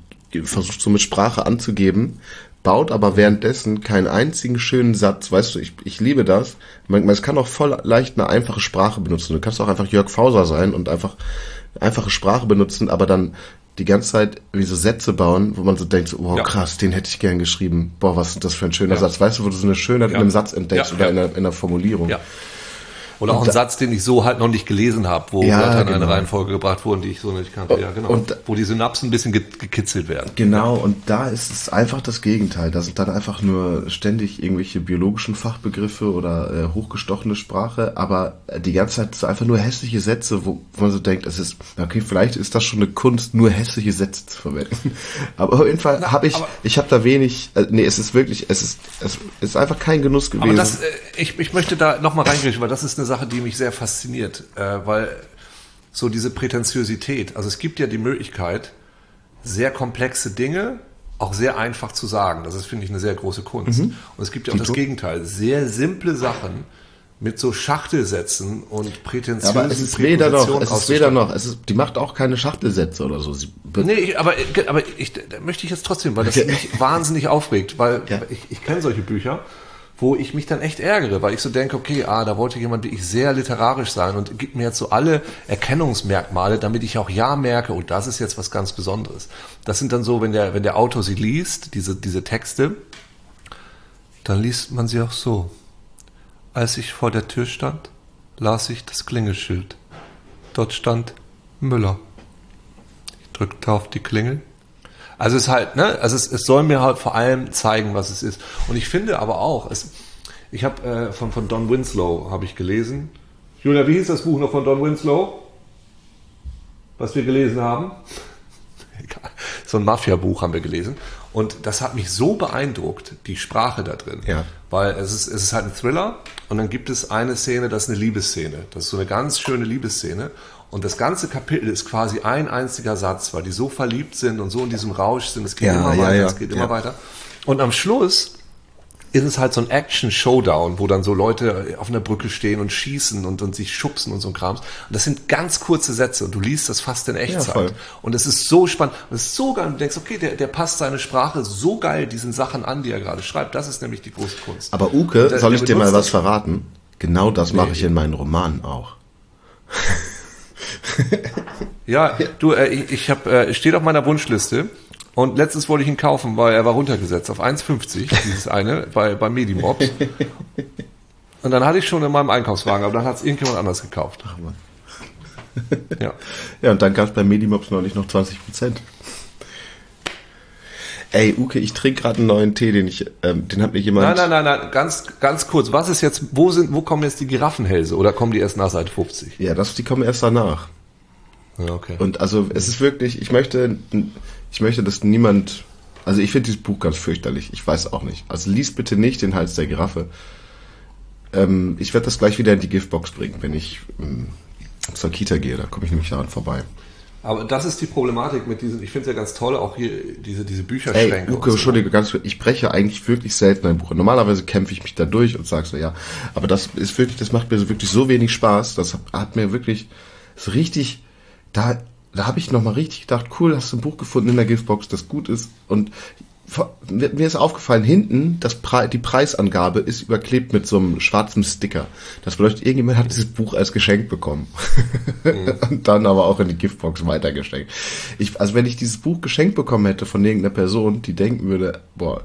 versucht so mit Sprache anzugeben, baut aber währenddessen keinen einzigen schönen Satz. Weißt du, ich, ich liebe das. Man, man es kann auch voll leicht eine einfache Sprache benutzen. Du kannst auch einfach Jörg Fauser sein und einfach einfache Sprache benutzen, aber dann die ganze Zeit wie so Sätze bauen, wo man so denkt, so, wow, Ja. krass, den hätte ich gern geschrieben. Boah, was ist das für ein schöner Ja. Satz. Weißt du, wo du so eine Schönheit Ja. in einem Satz entdeckst oder in, einer, in einer Formulierung. Ja. Oder auch ein Satz, den ich so halt noch nicht gelesen habe, wo Ja, Wörter in eine genau. Reihenfolge gebracht wurden, die ich so nicht kannte. Ja, genau. und- wo die Synapsen ein bisschen ge gekitzelt werden. Genau, und da ist es einfach das Gegenteil. Da sind dann einfach nur ständig irgendwelche biologischen Fachbegriffe oder äh, hochgestochene Sprache, aber äh, die ganze Zeit so einfach nur hässliche Sätze, wo, wo man so denkt, es ist, okay, vielleicht ist das schon eine Kunst, nur hässliche Sätze zu verwenden. Aber auf jeden Fall habe ich, aber- ich habe da wenig, äh, nee, es ist wirklich, es ist, es ist einfach kein Genuss gewesen. Aber das, äh, ich, ich möchte da nochmal reingehen, weil das ist eine Sache, die mich sehr fasziniert, äh, weil so diese Prätentiosität, also es gibt ja die Möglichkeit, sehr komplexe Dinge auch sehr einfach zu sagen. Das ist, finde ich, eine sehr große Kunst. Mhm. Und es gibt ja auch das. Gegenteil, sehr simple Sachen mit so Schachtelsätzen und prätentiösen aber es ist weder noch, es ist weder noch, es ist, die macht auch keine Schachtelsätze oder so. Sie Nee, ich, aber, aber ich, da möchte ich jetzt trotzdem, weil das mich wahnsinnig aufregt, weil Ja. ich, ich kenne solche Bücher, wo ich mich dann echt ärgere, weil ich so denke, okay, ah, da wollte jemand wirklich sehr literarisch sein und gibt mir jetzt so alle Erkennungsmerkmale, damit ich auch ja merke, oh, das ist jetzt was ganz Besonderes. Das sind dann so, wenn der, wenn der Autor sie liest, diese, diese Texte, dann liest man sie auch so. Als ich vor der Tür stand, las ich das Klingelschild. Dort stand Müller drückte auf die Klingel. Also es ist halt, ne, also es, es soll mir halt vor allem zeigen, was es ist. Und ich finde aber auch, es, ich habe äh, von, von Don Winslow habe ich gelesen. Julia, wie hieß das Buch noch von Don Winslow? Was wir gelesen haben? Egal. So ein Mafia-Buch haben wir gelesen. Und das hat mich so beeindruckt, die Sprache da drin. Ja. Weil es ist, es ist halt ein Thriller und dann gibt es eine Szene, das ist eine Liebesszene. Das ist so eine ganz schöne Liebesszene. Und das ganze Kapitel ist quasi ein einziger Satz, weil die so verliebt sind und so in diesem Rausch sind. Es geht Ja, immer ja, weiter, ja, es geht ja. immer weiter. Und am Schluss ist es halt so ein Action-Showdown, wo dann so Leute auf einer Brücke stehen und schießen und, und sich schubsen und so ein Krams. Und das sind ganz kurze Sätze und du liest das fast in Echtzeit. voll. und es ist so spannend. Und es ist so geil. Und du denkst, okay, der, der passt seine Sprache so geil diesen Sachen an, die er gerade schreibt. Das ist nämlich die große Kunst. Aber Uke, Der- soll ich dir mal was verraten? Genau das mache ich in meinen Romanen auch. Ja, du, äh, ich, ich habe, äh, steht auf meiner Wunschliste. Und letztens wollte ich ihn kaufen, weil er war runtergesetzt auf 1,50, dieses eine, bei, bei Medimobs. Und dann hatte ich schon in meinem Einkaufswagen, aber dann hat es irgendjemand anders gekauft. Ja. Ja, und dann gab es bei Medimops neulich noch 20 Prozent. Ey, Uke, ich trinke gerade einen neuen Tee, den ich, ähm, den hat mir jemand. Nein, nein, nein, nein, ganz, ganz kurz. Was ist jetzt, wo sind, wo kommen jetzt die Giraffenhälse? Oder kommen die erst nach Seite 50? Ja, das, die kommen erst danach. Ja, okay. Und also es ist wirklich, ich möchte, ich möchte, dass niemand, also ich finde dieses Buch ganz fürchterlich. Ich weiß auch nicht. Also lies bitte nicht den Hals der Giraffe. Ähm, ich werde das gleich wieder in die Giftbox bringen, wenn ich ähm, zur Kita gehe. Da komme ich nämlich daran vorbei. Aber das ist die Problematik mit diesen, ich finde es ja ganz toll, auch hier diese, diese Ey, Bücherschränke. Uke, und so. Entschuldige, ganz kurz, ich breche eigentlich wirklich selten ein Buch. Normalerweise kämpfe ich mich da durch und sag so, ja. Aber das ist wirklich, das macht mir wirklich so wenig Spaß. Das hat, mir wirklich so richtig, da, da habe ich nochmal richtig gedacht, cool, hast du ein Buch gefunden in der Giftbox, das gut ist. Und mir ist aufgefallen, hinten, das Pre die Preisangabe ist überklebt mit so einem schwarzen Sticker. Das bedeutet, irgendjemand hat dieses Buch als Geschenk bekommen. und dann aber auch in die Giftbox weitergeschenkt. Ich, also wenn ich dieses Buch geschenkt bekommen hätte von irgendeiner Person, die denken würde, boah,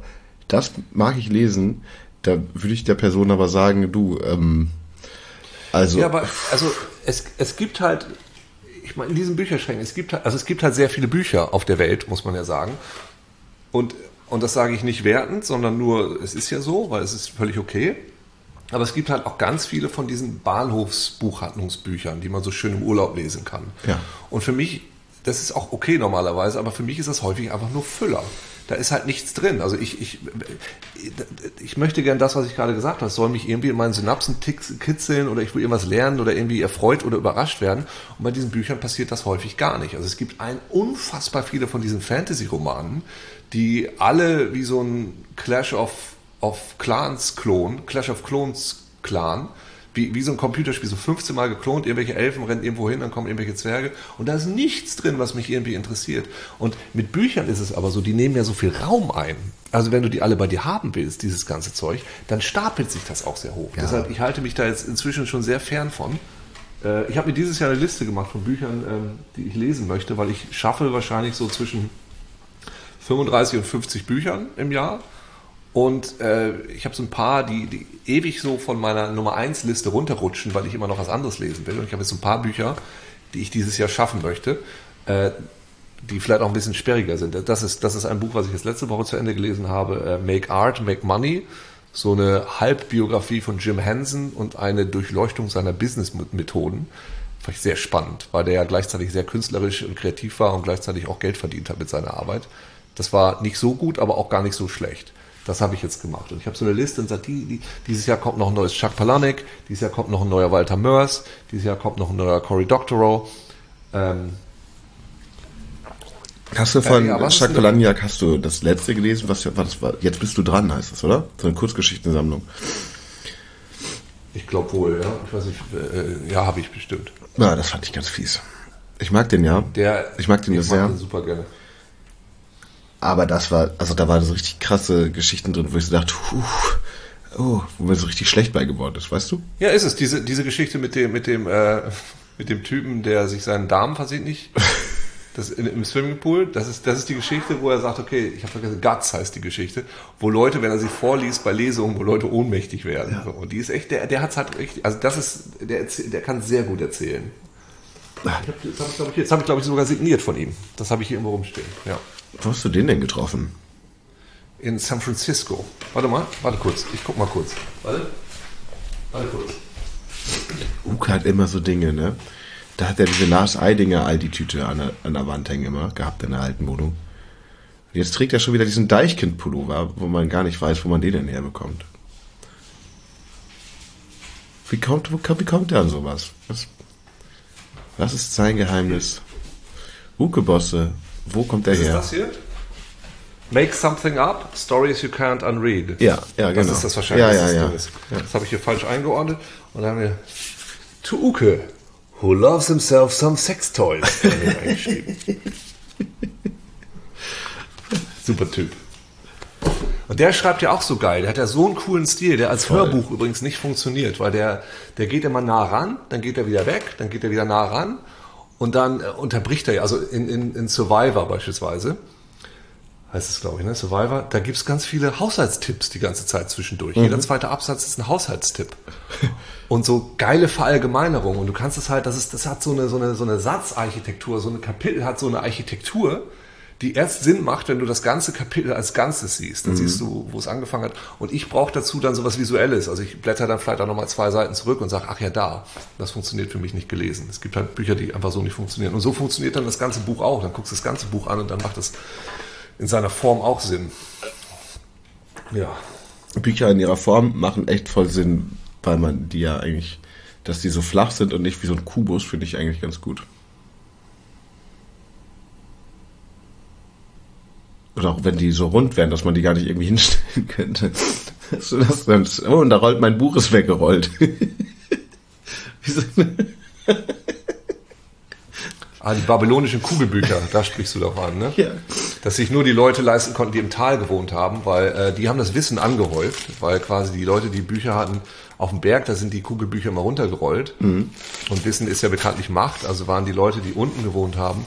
das mag ich lesen, da würde ich der Person aber sagen, du, ähm, also, Ja, aber also es, es gibt halt, ich meine, in diesen Bücherschränken, es gibt halt, also es gibt halt sehr viele Bücher auf der Welt, muss man ja sagen. Und, und das sage ich nicht wertend, sondern nur, es ist ja so, weil es ist völlig okay. Aber es gibt halt auch ganz viele von diesen Bahnhofsbuchhandlungsbüchern, die man so schön im Urlaub lesen kann. Ja. Und für mich, das ist auch okay normalerweise, aber für mich ist das häufig einfach nur Füller. Da ist halt nichts drin. Also ich, ich, ich möchte gern das, was ich gerade gesagt habe, soll mich irgendwie in meinen Synapsen kitzeln oder ich will irgendwas lernen oder irgendwie erfreut oder überrascht werden. Und bei diesen Büchern passiert das häufig gar nicht. Also es gibt ein unfassbar viele von diesen Fantasy-Romanen, die alle wie so ein Clash of, of Clans-Klon, Clash of Clones-Clan, wie, wie so ein Computerspiel, so 15 Mal geklont, irgendwelche Elfen rennen irgendwo hin, dann kommen irgendwelche Zwerge und da ist nichts drin, was mich irgendwie interessiert. Und mit Büchern ist es aber so, die nehmen ja so viel Raum ein. Also wenn du die alle bei dir haben willst, dieses ganze Zeug, dann stapelt sich das auch sehr hoch. Ja. Deshalb, ich halte mich da jetzt inzwischen schon sehr fern von. Äh, ich habe mir dieses Jahr eine Liste gemacht von Büchern, ähm, die ich lesen möchte, weil ich schaffe wahrscheinlich so zwischen 35 und 50 Büchern im Jahr. Und äh, ich habe so ein paar, die, die ewig so von meiner Nummer 1 Liste runterrutschen, weil ich immer noch was anderes lesen will. Und ich habe jetzt so ein paar Bücher, die ich dieses Jahr schaffen möchte, äh, die vielleicht auch ein bisschen sperriger sind. Das ist, das ist ein Buch, was ich jetzt letzte Woche zu Ende gelesen habe, äh, Make Art, Make Money. So eine Halbbiografie von Jim Henson und eine Durchleuchtung seiner Businessmethoden. Fand ich sehr spannend, weil der ja gleichzeitig sehr künstlerisch und kreativ war und gleichzeitig auch Geld verdient hat mit seiner Arbeit. Das war nicht so gut, aber auch gar nicht so schlecht. Das habe ich jetzt gemacht. Und ich habe so eine Liste und sage, die, die, dieses Jahr kommt noch ein neues Chuck Palahniuk, dieses Jahr kommt noch ein neuer Walter Mörs, dieses Jahr kommt noch ein neuer Cory Doctorow. Ähm, Hast du von äh, ja, Chuck Palahniuk, hast du das letzte gelesen? Was, was war? Jetzt bist du dran, heißt das, oder? So eine Kurzgeschichtensammlung. Ich glaube wohl, ja. Ich weiß nicht, äh, ja, habe ich bestimmt. Ja, das fand ich ganz fies. Ich mag den ja. Der, ich mag den ja sehr. Den super gerne. Aber das war, also da waren so richtig krasse Geschichten drin, wo ich so dachte, puh, oh, wo mir so richtig schlecht bei geworden ist, weißt du? Ja, ist es. Diese, diese Geschichte mit dem, mit dem, äh, mit dem Typen, der sich seinen Darm versehnt nicht. Das in, im Swimmingpool, das ist, das ist die Geschichte, wo er sagt, okay, ich habe vergessen, Guts heißt die Geschichte, wo Leute, wenn er sie vorliest bei Lesungen, wo Leute ohnmächtig werden. Ja. Und die ist echt, der, der hat's halt richtig, also das ist, der, der kann sehr gut erzählen. Ich hab, das habe ich, glaube ich, hab ich, glaub ich, sogar signiert von ihm. Das habe ich hier irgendwo rumstehen. Ja. Wo hast du den denn getroffen? In San Francisco. Warte mal, warte kurz. Ich guck mal kurz. Warte. Warte kurz. Uke hat immer so Dinge, ne? Da hat er diese Lars Eidinger Aldi-Tüte an, der, an der Wand hängen immer gehabt in der alten Wohnung. Und jetzt trägt er schon wieder diesen Deichkind-Pullover, wo man gar nicht weiß, wo man den denn herbekommt. Wie kommt, wie kommt er an sowas? Was, was ist sein Geheimnis? Uke-Bosse, wo kommt der Was her? Ist das hier? Make something up, stories you can't unread. Ja, ja, genau. Das ist das wahrscheinlich. Ja, ja, ja. Das, ja. das habe ich hier falsch eingeordnet. Und dann haben wir to Uke, who loves himself some sex toys. Super Typ. Und der schreibt ja auch so geil. Der hat ja so einen coolen Stil, der als Voll. Hörbuch übrigens nicht funktioniert, weil der, der geht immer nah ran, dann geht er wieder weg, dann geht er wieder nah ran und dann äh, unterbricht er ja, also in, in, in Survivor beispielsweise, heißt es glaube ich, ne? Survivor, da gibt's ganz viele Haushaltstipps die ganze Zeit zwischendurch. Mhm. Jeder zweite Absatz ist ein Haushaltstipp. und so geile Verallgemeinerung. Und du kannst es halt, das ist, das hat so eine, so eine, so eine Satzarchitektur, so eine Kapitel hat so eine Architektur, die erst Sinn macht, wenn du das ganze Kapitel als Ganzes siehst. Dann mhm. siehst du, wo es angefangen hat. Und ich brauche dazu dann sowas Visuelles. Also ich blätter dann vielleicht auch nochmal zwei Seiten zurück und sage, ach ja, da. Das funktioniert für mich nicht gelesen. Es gibt halt Bücher, die einfach so nicht funktionieren. Und so funktioniert dann das ganze Buch auch. Dann guckst du das ganze Buch an und dann macht es in seiner Form auch Sinn. Ja. Bücher in ihrer Form machen echt voll Sinn, weil man die ja eigentlich, dass die so flach sind und nicht wie so ein Kubus, finde ich eigentlich ganz gut. Oder auch wenn die so rund wären, dass man die gar nicht irgendwie hinstellen könnte. So, das dann, oh, und da rollt mein Buch ist weggerollt. ah, die babylonischen Kugelbücher, da sprichst du doch an, ne? Ja. Dass sich nur die Leute leisten konnten, die im Tal gewohnt haben, weil äh, die haben das Wissen angehäuft, weil quasi die Leute, die Bücher hatten, auf dem Berg, da sind die Kugelbücher immer runtergerollt. Mhm. Und Wissen ist ja bekanntlich Macht, also waren die Leute, die unten gewohnt haben,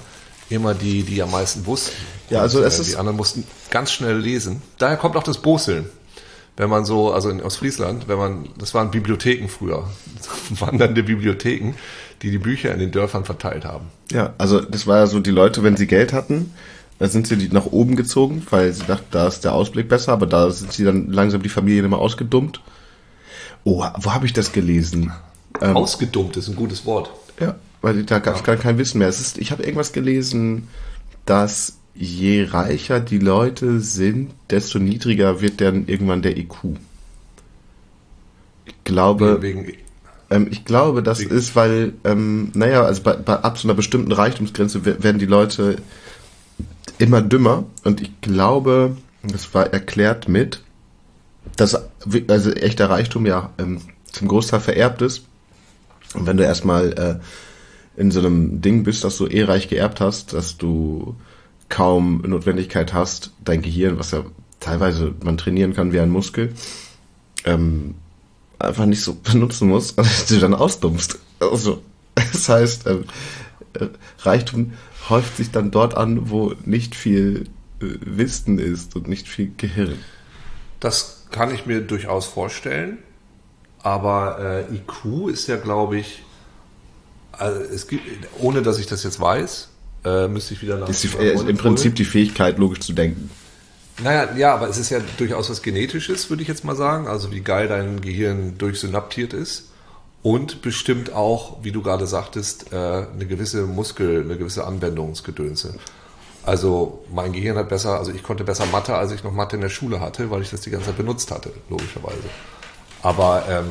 immer die, die am meisten wussten. Ja, also es äh, ist die anderen mussten ganz schnell lesen. Daher kommt auch das Boseln. Wenn man so, also in, aus Friesland, wenn man, das waren Bibliotheken früher, wandernde Bibliotheken, die die Bücher in den Dörfern verteilt haben. Ja, also das war ja so, die Leute, wenn sie Geld hatten, dann sind sie nach oben gezogen, weil sie dachten, da ist der Ausblick besser, aber da sind sie dann langsam die Familien immer ausgedummt. Oh, wo habe ich das gelesen? Ähm, Ausgedummt ist ein gutes Wort. Ja, weil da gab es ja. gar kein Wissen mehr. Es ist, ich habe irgendwas gelesen, dass je reicher die Leute sind, desto niedriger wird dann irgendwann der IQ. Ich glaube, wegen, ähm, ich glaube, das wegen. ist, weil, ähm, naja, also bei, bei ab so einer bestimmten Reichtumsgrenze werden die Leute immer dümmer und ich glaube, das war erklärt mit, dass also echter Reichtum ja ähm, zum Großteil vererbt ist. Und wenn du erstmal äh, in so einem Ding bist, dass du eh reich geerbt hast, dass du kaum Notwendigkeit hast, dein Gehirn, was ja teilweise man trainieren kann wie ein Muskel, ähm, einfach nicht so benutzen musst und du dann ausdummst. Also, das heißt, ähm, äh, Reichtum häuft sich dann dort an, wo nicht viel äh, Wissen ist und nicht viel Gehirn. Das kann ich mir durchaus vorstellen, aber äh, IQ ist ja, glaube ich, also es gibt, ohne dass ich das jetzt weiß, äh, müsste ich wieder nach. Ist, die, ist im Prinzip die Fähigkeit, logisch zu denken. Naja, ja, aber es ist ja durchaus was Genetisches, würde ich jetzt mal sagen. Also wie geil dein Gehirn durchsynaptiert ist. Und bestimmt auch, wie du gerade sagtest, äh, eine gewisse Muskel, eine gewisse Anwendungsgedönse. Also mein Gehirn hat besser, also ich konnte besser Mathe, als ich noch Mathe in der Schule hatte, weil ich das die ganze Zeit benutzt hatte, logischerweise. Aber ähm,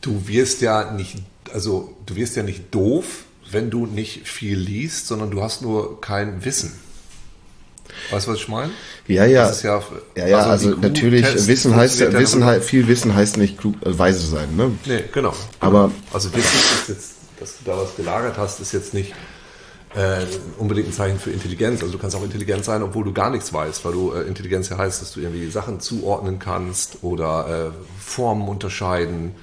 du wirst ja nicht, also du wirst ja nicht doof, wenn du nicht viel liest, sondern du hast nur kein Wissen. Weißt du, was ich meine? Ja, ja. ja, ja, ja, also, also natürlich, Wissen heißt, Wissen halt, viel Wissen heißt nicht klug, äh, weise sein, ne? Nee, genau. Aber. Also Wissen ist jetzt, dass du da was gelagert hast, ist jetzt nicht äh, unbedingt ein Zeichen für Intelligenz. Also du kannst auch intelligent sein, obwohl du gar nichts weißt, weil du äh, Intelligenz ja heißt, dass du irgendwie Sachen zuordnen kannst oder äh, Formen unterscheiden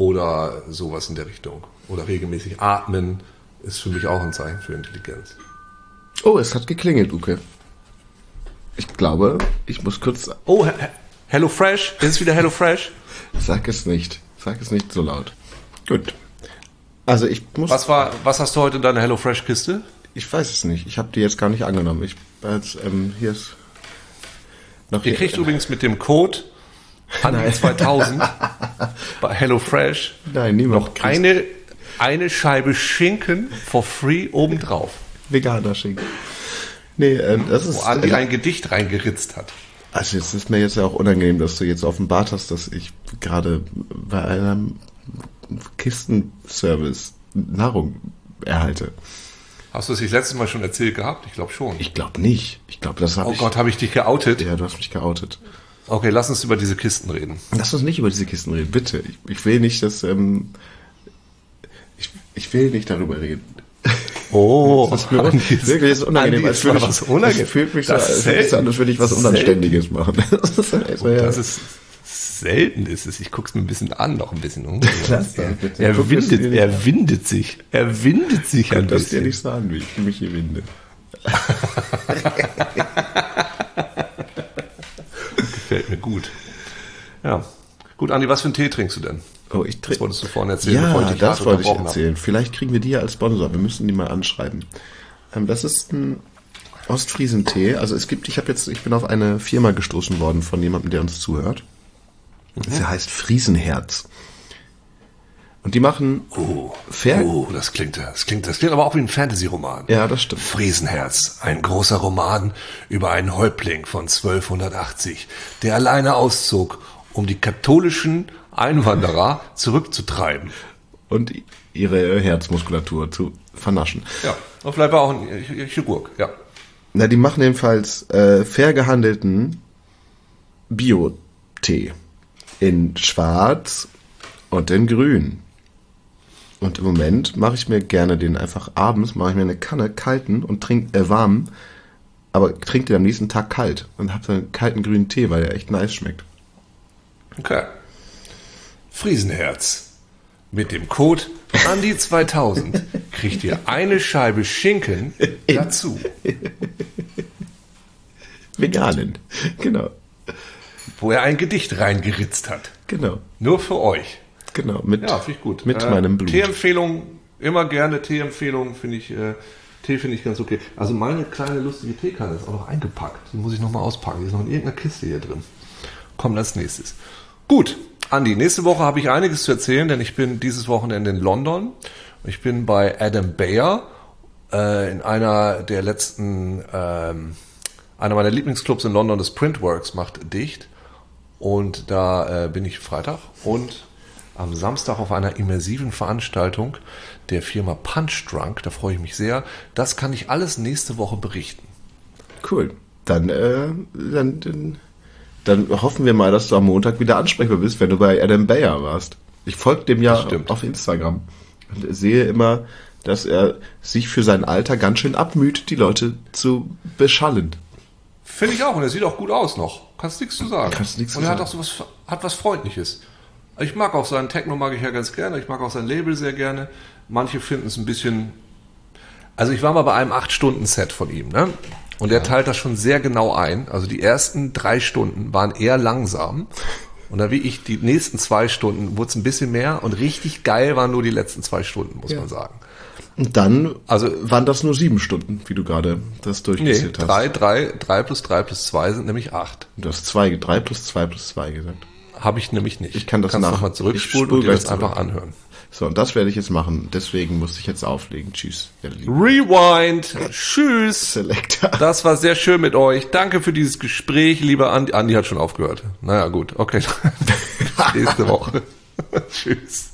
oder sowas in der Richtung. Oder regelmäßig atmen ist für mich auch ein Zeichen für Intelligenz. Oh, es hat geklingelt, Uke. Ich glaube, ich muss kurz. Oh, Hello Fresh? Ist es wieder Hello Fresh? Sag es nicht. Sag es nicht so laut. Gut. Also ich muss. Was war, was hast du heute in deiner Hello Fresh Kiste? Ich weiß es nicht. Ich habe die jetzt gar nicht angenommen. Ich jetzt, ähm, hier ist noch Ihr kriegt übrigens mit dem Code Andi 2000 bei Hello Fresh Nein, niemand noch eine eine Scheibe Schinken for free obendrauf. Veganer Schinken. Nee, äh, das ist. Wo Andi äh, ein Gedicht reingeritzt hat. Also es ist mir jetzt ja auch unangenehm, dass du jetzt offenbart hast, dass ich gerade bei einem Kistenservice Nahrung erhalte. Hast du es nicht letztes Mal schon erzählt gehabt? Ich glaube schon. Ich glaube nicht. Ich glaube, das habe Oh Gott, habe ich dich geoutet? Ja, du hast mich geoutet. Okay, lass uns über diese Kisten reden. Lass uns nicht über diese Kisten reden, bitte. Ich, ich will nicht, dass ähm, ich, ich will nicht darüber reden. Oh, das ist mir Andi, wirklich ist unangenehm. Würde ich, was unangenehm. fühlt mich so, als, als würde ich was Unanständiges machen. Das ist, also, ja. das ist selten ist es. Ich guck's mir ein bisschen an, noch ein bisschen. Um. Lass er, er, windet, er windet sich. Er windet sich ein das bisschen. Das dir nicht an, wie ich mich hier winde. Gut. Ja. Gut, Andi, was für einen Tee trinkst du denn? Oh, ich trinke. Das wolltest du vorhin erzählen. Ja, das wollte ich erzählen. Habe. Vielleicht kriegen wir die ja als Sponsor. Wir müssen die mal anschreiben. Ähm, das ist ein Ostfriesentee. Also es gibt, ich habe jetzt, ich bin auf eine Firma gestoßen worden von jemandem, der uns zuhört. Mhm. Sie heißt Friesenherz. Und die machen oh, Fair oh, das klingt, das klingt, das klingt aber auch wie ein Fantasy-Roman. Ja, das stimmt. Friesenherz, ein großer Roman über einen Häuptling von 1280, der alleine auszog, um die katholischen Einwanderer zurückzutreiben. Und ihre Herzmuskulatur zu vernaschen. Ja, und vielleicht war auch ein Chirurg, ja. Na, die machen jedenfalls äh, fair gehandelten Bio-Tee. In schwarz und in grün. Und im Moment mache ich mir gerne den einfach abends, mache ich mir eine Kanne kalten und trinke äh, warm, aber trinke den am nächsten Tag kalt und habe einen kalten grünen Tee, weil der echt nice schmeckt. Okay. Friesenherz. Mit dem Code Andi2000 kriegt ihr eine Scheibe Schinken dazu. Veganen, genau. Wo er ein Gedicht reingeritzt hat. Genau. Nur für euch. Genau, mit, ja, ich gut. mit äh, meinem Blut. Tee-Empfehlung, immer gerne Tee-Empfehlung, finde ich, äh, Tee finde ich ganz okay. Also meine kleine lustige Teekanne ist auch noch eingepackt. Die muss ich nochmal auspacken. Die ist noch in irgendeiner Kiste hier drin. Kommt als nächstes. Gut, Andi, nächste Woche habe ich einiges zu erzählen, denn ich bin dieses Wochenende in London. Ich bin bei Adam Bayer äh, in einer der letzten, ähm, einer meiner Lieblingsclubs in London, das Printworks, macht dicht. Und da äh, bin ich Freitag und am Samstag auf einer immersiven Veranstaltung der Firma Punch Drunk. Da freue ich mich sehr. Das kann ich alles nächste Woche berichten. Cool. Dann, äh, dann, dann, dann hoffen wir mal, dass du am Montag wieder ansprechbar bist, wenn du bei Adam Bayer warst. Ich folge dem ja auf Instagram und sehe immer, dass er sich für sein Alter ganz schön abmüht, die Leute zu beschallen. Finde ich auch und er sieht auch gut aus noch. Kannst nichts zu sagen. Kannst nichts und er hat auch so was, hat was Freundliches. Ich mag auch seinen Techno mag ich ja ganz gerne. Ich mag auch sein Label sehr gerne. Manche finden es ein bisschen. Also ich war mal bei einem 8-Stunden-Set von ihm, ne? Und er teilt das schon sehr genau ein. Also die ersten drei Stunden waren eher langsam. Und da wie ich die nächsten zwei Stunden wurde es ein bisschen mehr und richtig geil waren nur die letzten zwei Stunden, muss ja. man sagen. Und dann also, waren das nur sieben Stunden, wie du gerade das durchgezählt nee, drei, hast. Drei, drei plus drei plus zwei sind nämlich acht. Du hast zwei, drei plus zwei plus zwei gesagt. Habe ich nämlich nicht. Ich kann das Kannst nochmal zurückspulen und dir das einfach anhören. So, und das werde ich jetzt machen. Deswegen muss ich jetzt auflegen. Tschüss. Rewind. Tschüss. Selector. Das war sehr schön mit euch. Danke für dieses Gespräch, lieber Andi. Andi hat schon aufgehört. Naja, gut. Okay. Nächste Woche. Tschüss.